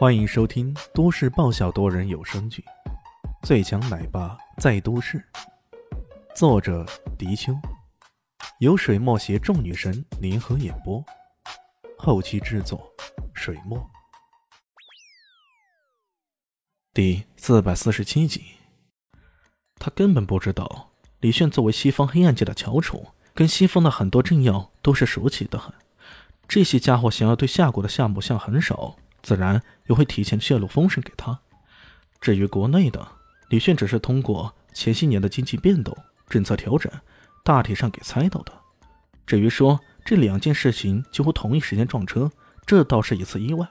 欢迎收听都市爆笑多人有声剧《最强奶爸在都市》，作者：迪秋，由水墨携众女神联合演播，后期制作：水墨。第四百四十七集，他根本不知道李炫作为西方黑暗界的翘楚，跟西方的很多政要都是熟悉的很。这些家伙想要对夏国的项目向很少。自然又会提前泄露风声给他。至于国内的，李炫只是通过前些年的经济变动、政策调整，大体上给猜到的。至于说这两件事情几乎同一时间撞车，这倒是一次意外。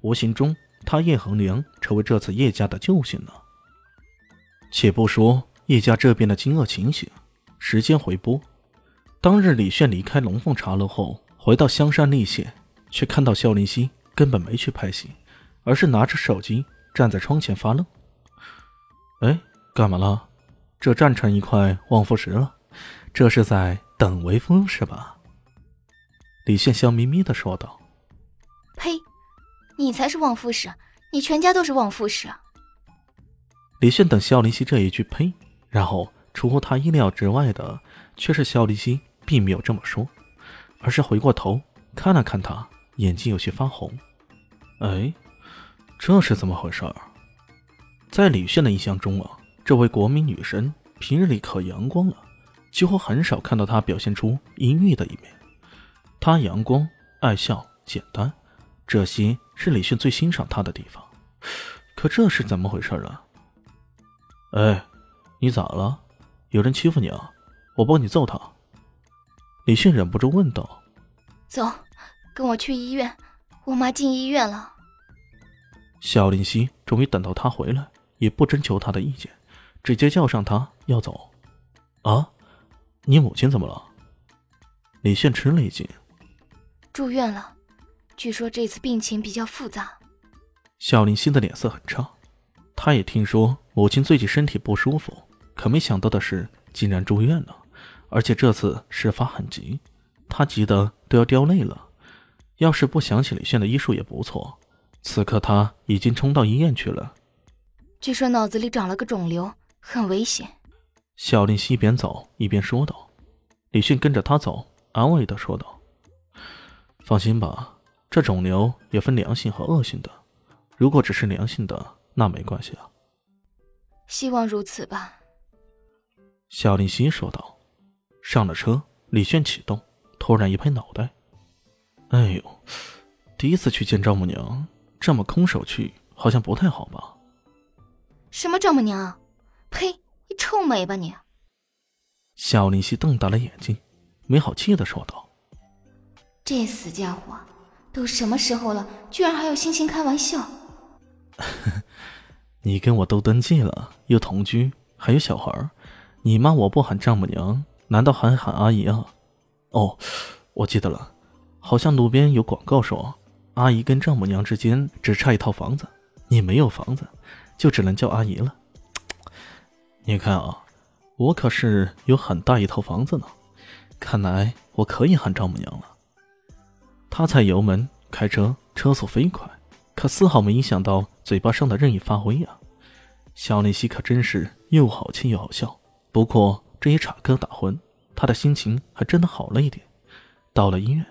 无形中，他叶恒良成为这次叶家的救星了。且不说叶家这边的惊愕情形，时间回拨，当日李炫离开龙凤茶楼后，回到香山丽县，却看到萧林熙。根本没去拍戏，而是拿着手机站在窗前发愣。哎，干嘛了？这站成一块望夫石了？这是在等微风是吧？李炫笑眯眯的说道。呸！你才是望夫石，你全家都是望夫石。李炫等肖林熙这一句“呸”，然后出乎他意料之外的，却是肖林熙并没有这么说，而是回过头看了看他。眼睛有些发红，哎，这是怎么回事儿？在李炫的印象中啊，这位国民女神平日里可阳光了，几乎很少看到她表现出阴郁的一面。她阳光、爱笑、简单，这些是李炫最欣赏她的地方。可这是怎么回事啊？哎，你咋了？有人欺负你啊？我帮你揍他。李迅忍不住问道。走。跟我去医院，我妈进医院了。小林夕终于等到他回来，也不征求他的意见，直接叫上他要走。啊，你母亲怎么了？李现吃了一惊。住院了，据说这次病情比较复杂。小林夕的脸色很差，他也听说母亲最近身体不舒服，可没想到的是竟然住院了，而且这次事发很急，他急得都要掉泪了。要是不想起李炫的医术也不错，此刻他已经冲到医院去了。据说脑子里长了个肿瘤，很危险。小林一边走一边说道。李迅跟着他走，安慰的说道：“放心吧，这肿瘤也分良性和恶性的。如果只是良性的，那没关系啊。”希望如此吧。小林希说道。上了车，李炫启动，突然一拍脑袋。哎呦，第一次去见丈母娘，这么空手去，好像不太好吧？什么丈母娘？呸！你臭美吧你！小林夕瞪大了眼睛，没好气的说道：“这死家伙，都什么时候了，居然还有心情开玩笑？你跟我都登记了，又同居，还有小孩，你骂我不喊丈母娘，难道还喊阿姨啊？哦，我记得了。”好像路边有广告说，阿姨跟丈母娘之间只差一套房子，你没有房子，就只能叫阿姨了。你看啊，我可是有很大一套房子呢，看来我可以喊丈母娘了。他踩油门开车，车速飞快，可丝毫没影响到嘴巴上的任意发挥呀。小丽西可真是又好气又好笑。不过这一插科打诨，他的心情还真的好了一点。到了医院。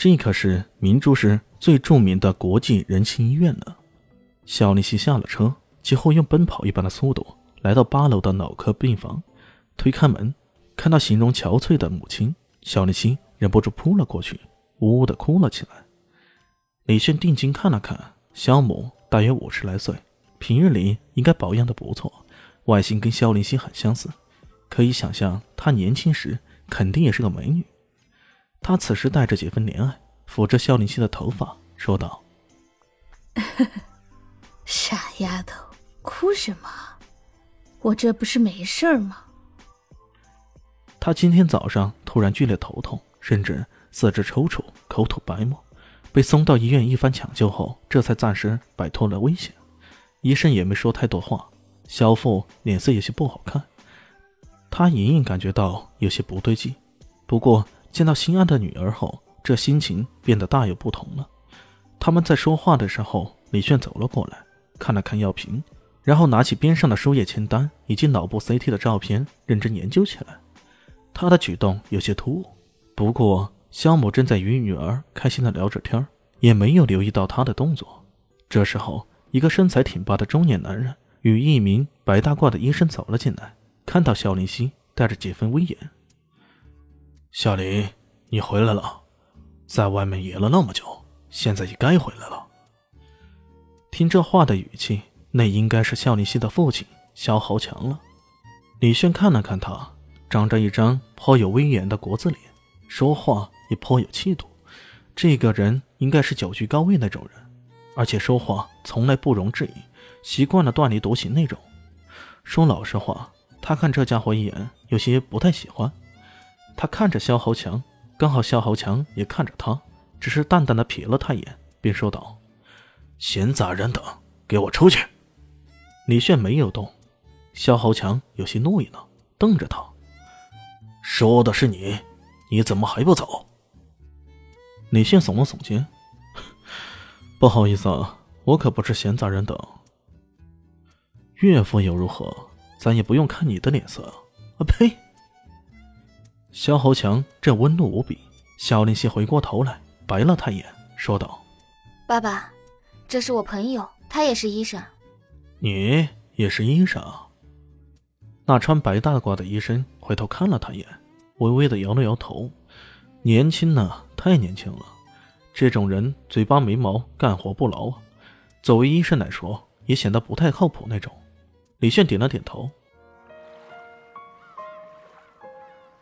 这可是明珠市最著名的国际人情医院呢。小丽西下了车，几乎用奔跑一般的速度来到八楼的脑科病房，推开门，看到形容憔悴的母亲，小丽西忍不住扑了过去，呜呜的哭了起来。李炫定睛看了看，肖母大约五十来岁，平日里应该保养的不错，外形跟肖林熙很相似，可以想象她年轻时肯定也是个美女。他此时带着几分怜爱，抚着肖林熙的头发，说道：“傻丫头，哭什么？我这不是没事吗？”他今天早上突然剧烈头痛，甚至四肢抽搐，口吐白沫，被送到医院一番抢救后，这才暂时摆脱了危险。医生也没说太多话，小妇脸色有些不好看，他隐隐感觉到有些不对劲，不过。见到心爱的女儿后，这心情变得大有不同了。他们在说话的时候，李炫走了过来，看了看药瓶，然后拿起边上的输液签单以及脑部 CT 的照片，认真研究起来。他的举动有些突兀，不过肖某正在与女儿开心的聊着天也没有留意到他的动作。这时候，一个身材挺拔的中年男人与一名白大褂的医生走了进来，看到肖林熙，带着几分威严：“小林，你回来了，在外面野了那么久，现在也该回来了。”听这话的语气，那应该是肖林熙的父亲肖豪强了。李炫看了看他，长着一张颇有威严的国字脸，说话也颇有气度。这个人应该是久居高位那种人，而且说话从来不容置疑，习惯了断离独行那种。说老实话，他看这家伙一眼，有些不太喜欢。他看着肖豪强，刚好肖豪强也看着他，只是淡淡的瞥了他一眼，便说道。闲杂人等，给我出去！李炫没有动，肖豪强有些怒意呢，瞪着他：“说的是你，你怎么还不走？”李炫耸了耸肩：“ 不好意思啊，我可不是闲杂人等。岳父又如何？咱也不用看你的脸色啊！”呸！肖豪强这温怒无比，萧林熙回过头来，白了他一眼，说道：“爸爸。”这是我朋友，他也是医生。你也是医生？那穿白大褂的医生回头看了他一眼，微微的摇了摇头。年轻呢，太年轻了。这种人嘴巴没毛，干活不牢啊。作为医生来说，也显得不太靠谱那种。李炫点了点头。